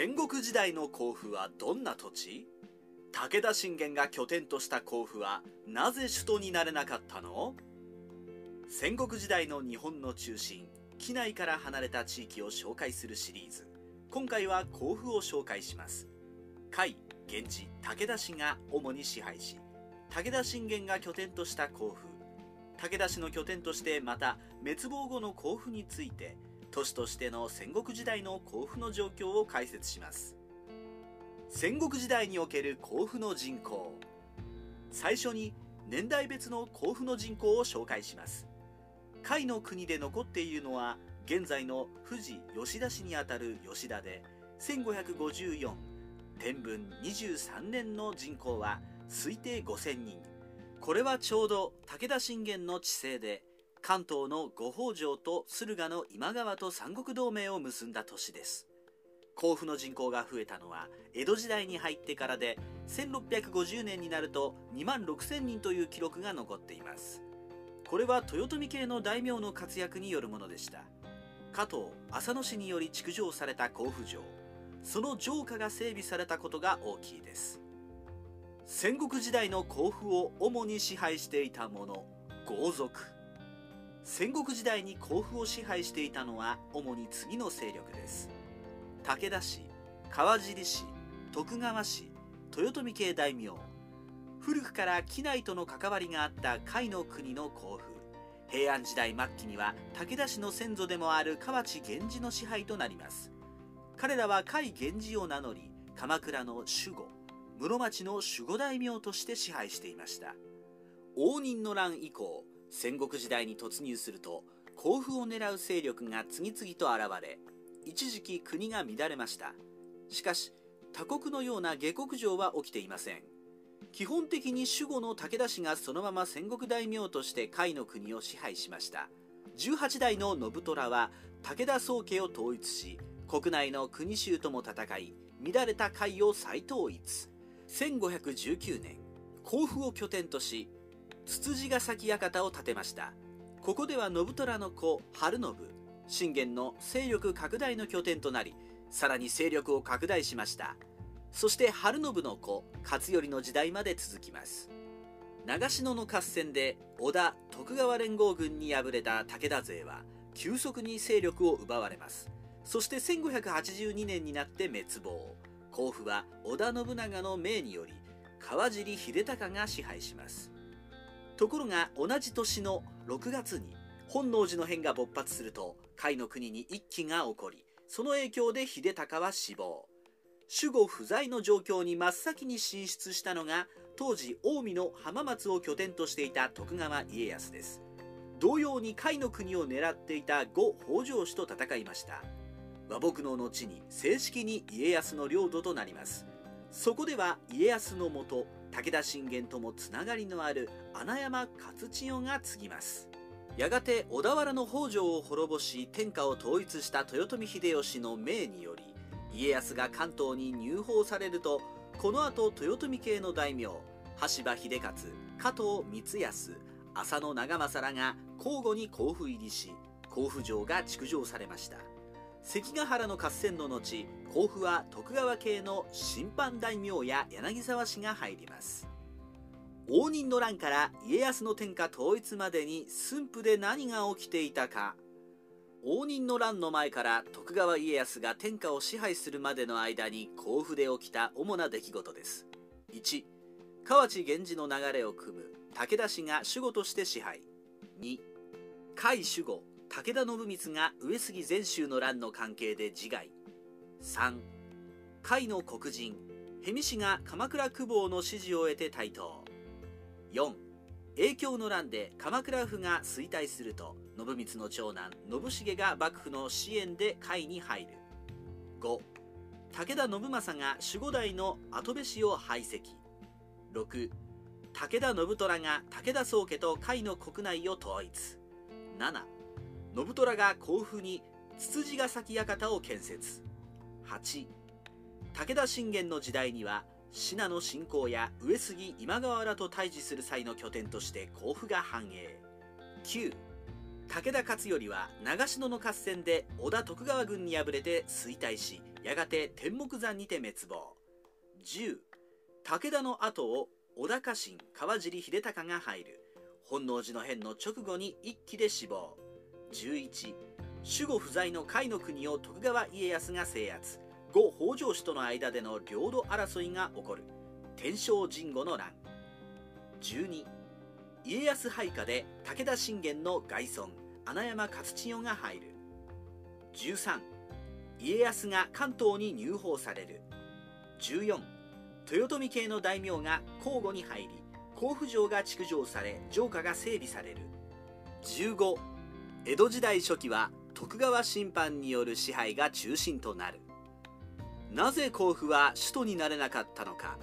戦国時代の甲府はどんな土地？武田信玄が拠点とした甲府はなぜ首都になれなかったの？戦国時代の日本の中心機内から離れた地域を紹介するシリーズ。今回は甲府を紹介します。甲斐源氏武田氏が主に支配し武田信玄が拠点とした甲府。武田氏の拠点としてまた滅亡後の甲府について都市としての戦国時代の甲府の状況を解説します。戦国時代における甲府の人口。最初に年代別の甲府の人口を紹介します。甲斐の国で残っているのは現在の富士吉田市にあたる吉田で1554天文23年の人口は推定5000人。これはちょうど武田信玄の治世で関東の五北条と駿河の今川と三国同盟を結んだ年です。甲府の人口が増えたのは江戸時代に入ってからで1650年になると2万6000人という記録が残っています。これは豊臣系の大名の活躍によるものでした。加藤浅野氏により築城された甲府城。その城下が整備されたことが大きいです。戦国時代の甲府を主に支配していた者豪族。戦国時代に甲府を支配していたのは主に次の勢力です。武田氏川尻氏徳川氏豊臣系大名古くから畿内との関わりがあった甲斐の国の甲府。平安時代末期には武田氏の先祖でもある河内源氏の支配となります。彼らは甲斐源氏を名乗り鎌倉の守護室町の守護大名として支配していました。応仁の乱以降戦国時代に突入すると甲府を狙う勢力が次々と現れ一時期国が乱れました。しかし他国のような下克上は起きていません。基本的に守護の武田氏がそのまま戦国大名として甲斐の国を支配しました。18代の信虎は武田宗家を統一し国内の国衆とも戦い乱れた甲斐を再統一。1519年甲府を拠点としつつじヶ崎館を建てました。ここでは信虎の子晴信。信玄の勢力拡大の拠点となりさらに勢力を拡大しました。そして晴信の子勝頼の時代まで続きます。長篠の合戦で織田徳川連合軍に敗れた武田勢は急速に勢力を奪われます。そして1582年になって滅亡。甲府は織田信長の命により川尻秀隆が支配します。ところが同じ年の6月に本能寺の変が勃発すると甲斐の国に一揆が起こりその影響で秀隆は死亡。守護不在の状況に真っ先に進出したのが当時近江の浜松を拠点としていた徳川家康です。同様に甲斐の国を狙っていた呉北条氏と戦いました。和睦の後に正式に家康の領土となります。そこでは家康のもと武田信玄ともつながりのある穴山勝千代が継ぎます。やがて小田原の北条を滅ぼし天下を統一した豊臣秀吉の命により家康が関東に入宝されるとこの後豊臣系の大名羽柴秀勝加藤光康浅野長政らが交互に甲府入りし甲府城が築城されました。関ヶ原の合戦の後甲府は徳川系の審判大名や柳沢氏が入ります。応仁の乱から家康の天下統一までに駿府で何が起きていたか。応仁の乱の前から徳川家康が天下を支配するまでの間に甲府で起きた主な出来事です。1河内源氏の流れを組む武田氏が守護として支配。2甲斐守護。武田信光が上杉全州の乱の関係で自害。3甲斐の黒人辺見氏が鎌倉久保の支持を得て台頭。4影響の乱で鎌倉府が衰退すると信光の長男信繁が幕府の支援で甲斐に入る。5武田信正が守護代の跡部氏を排斥。6武田信虎が武田宗家と甲斐の国内を統一。7信虎が甲府につつじヶ崎館を建設。8武田信玄の時代には信濃侵攻や上杉今川らと対峙する際の拠点として甲府が繁栄。9武田勝頼は長篠の合戦で織田徳川軍に敗れて衰退しやがて天目山にて滅亡。10武田の後を織田家臣川尻秀隆が入る。本能寺の変の直後に一騎で死亡。11守護不在の甲斐の国を徳川家康が制圧。後北条氏との間での領土争いが起こる。天正神護の乱。12家康配下で武田信玄の外孫穴山勝千代が入る。13家康が関東に入宝される。14豊臣系の大名が交互に入り甲府城が築城され城下が整備される。15江戸時代初期は徳川審判による支配が中心となる。なぜ甲府は首都になれなかったのか。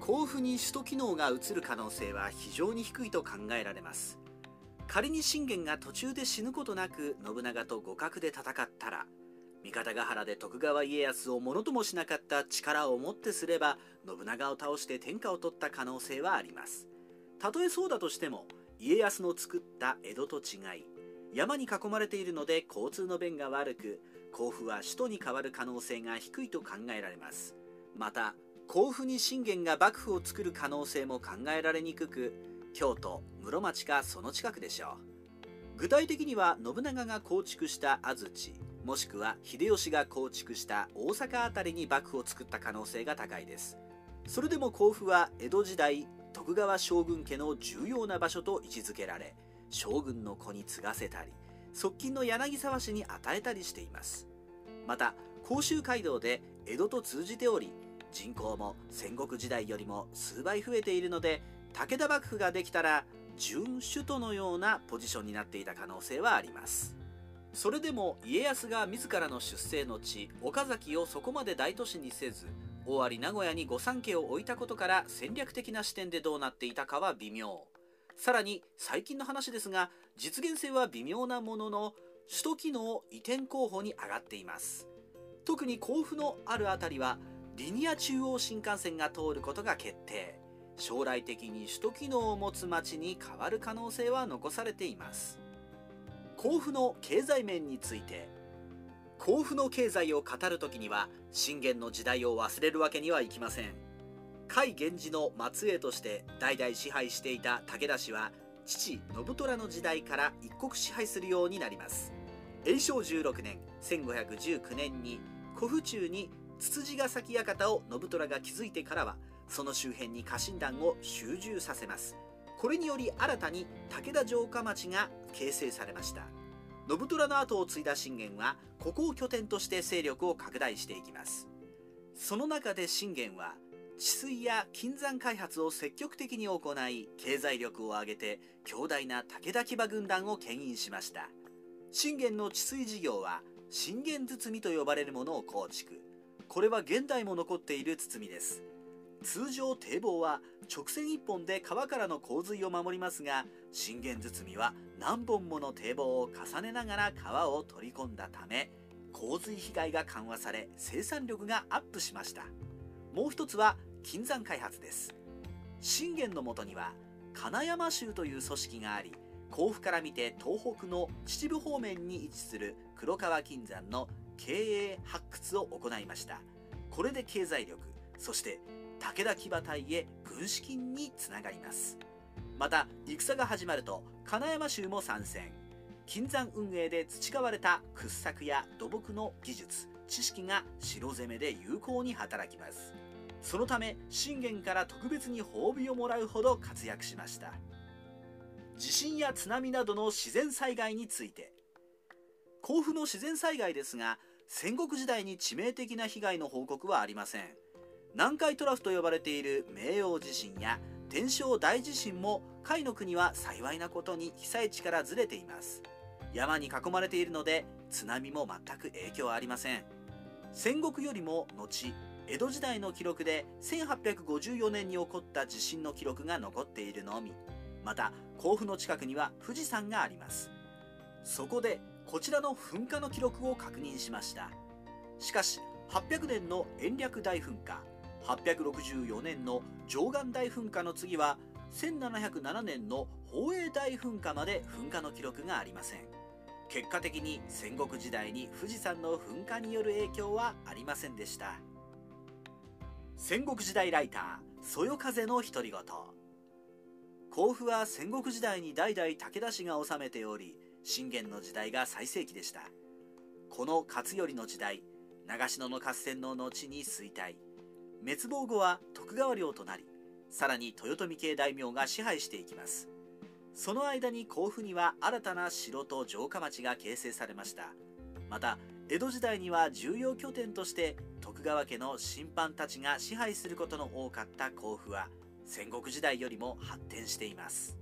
甲府に首都機能が移る可能性は非常に低いと考えられます。仮に信玄が途中で死ぬことなく信長と互角で戦ったら三方ヶ原で徳川家康をものともしなかった力をもってすれば信長を倒して天下を取った可能性はあります。たとえそうだとしても家康の作った江戸と違い山に囲まれているので交通の便が悪く甲府は首都に変わる可能性が低いと考えられます。また甲府に信玄が幕府を作る可能性も考えられにくく京都室町かその近くでしょう。具体的には信長が構築した安土もしくは秀吉が構築した大阪辺りに幕府を作った可能性が高いです。それでも甲府は江戸時代徳川将軍家の重要な場所と位置づけられ将軍の子に継がせたり側近の柳沢氏に与えたりしています。また甲州街道で江戸と通じており人口も戦国時代よりも数倍増えているので武田幕府ができたら準首都のようなポジションになっていた可能性はあります。それでも家康が自らの出生の地岡崎をそこまで大都市にせず尾張名古屋に御三家を置いたことから戦略的な視点でどうなっていたかは微妙。さらに最近の話ですが実現性は微妙なものの首都機能移転候補に上がっています。特に甲府のある辺りはリニア中央新幹線が通ることが決定。将来的に首都機能を持つ町に変わる可能性は残されています。甲府の経済面について甲府の経済を語る時には信玄の時代を忘れるわけにはいきません。甲斐源氏の末裔として代々支配していた武田氏は父信虎の時代から一国支配するようになります。永正16年1519年に古府中につつじヶ崎館を信虎が築いてからはその周辺に家臣団を集中させます。これにより新たに武田城下町が形成されました。信虎の後を継いだ信玄はここを拠点として勢力を拡大していきます。その中で信玄は治水や金山開発を積極的に行い経済力を上げて強大な武田騎馬軍団を牽引しました。信玄の治水事業は信玄包と呼ばれるものを構築。これは現代も残っている包みです。通常堤防は直線1本で川からの洪水を守りますが信玄包は何本もの堤防を重ねながら川を取り込んだため洪水被害が緩和され生産力がアップしました。もう一つは金山開発です。信玄のもとには金山州という組織があり甲府から見て東北の秩父方面に位置する黒川金山の経営発掘を行いました。これで経済力そして武田騎馬隊へ軍資金につながります。また戦が始まると金山州も参戦。金山運営で培われた掘削や土木の技術知識が城攻めで有効に働きます。そのため信玄から特別に褒美をもらうほど活躍しました。地震や津波などの自然災害について。甲府の自然災害ですが戦国時代に致命的な被害の報告はありません。南海トラフと呼ばれている明王地震や天正大地震も甲斐の国は幸いなことに被災地からずれています。山に囲まれているので津波も全く影響ありません。戦国よりも後江戸時代の記録で1854年に起こった地震の記録が残っているのみ。また甲府の近くには富士山があります。そこでこちらの噴火の記録を確認しました。しかし800年の延暦大噴火864年の上岸大噴火の次は1707年の宝永大噴火まで噴火の記録がありません。結果的に戦国時代に富士山の噴火による影響はありませんでした。戦国時代ライターそよ風の独り言。甲府は戦国時代に代々武田氏が治めており信玄の時代が最盛期でした。この勝頼の時代長篠の合戦の後に衰退。滅亡後は徳川領となりさらに豊臣系大名が支配していきます。その間に甲府には新たな城と城下町が形成されました。また江戸時代には重要拠点として徳川家の審判たちが支配することの多かった甲府は戦国時代よりも発展しています。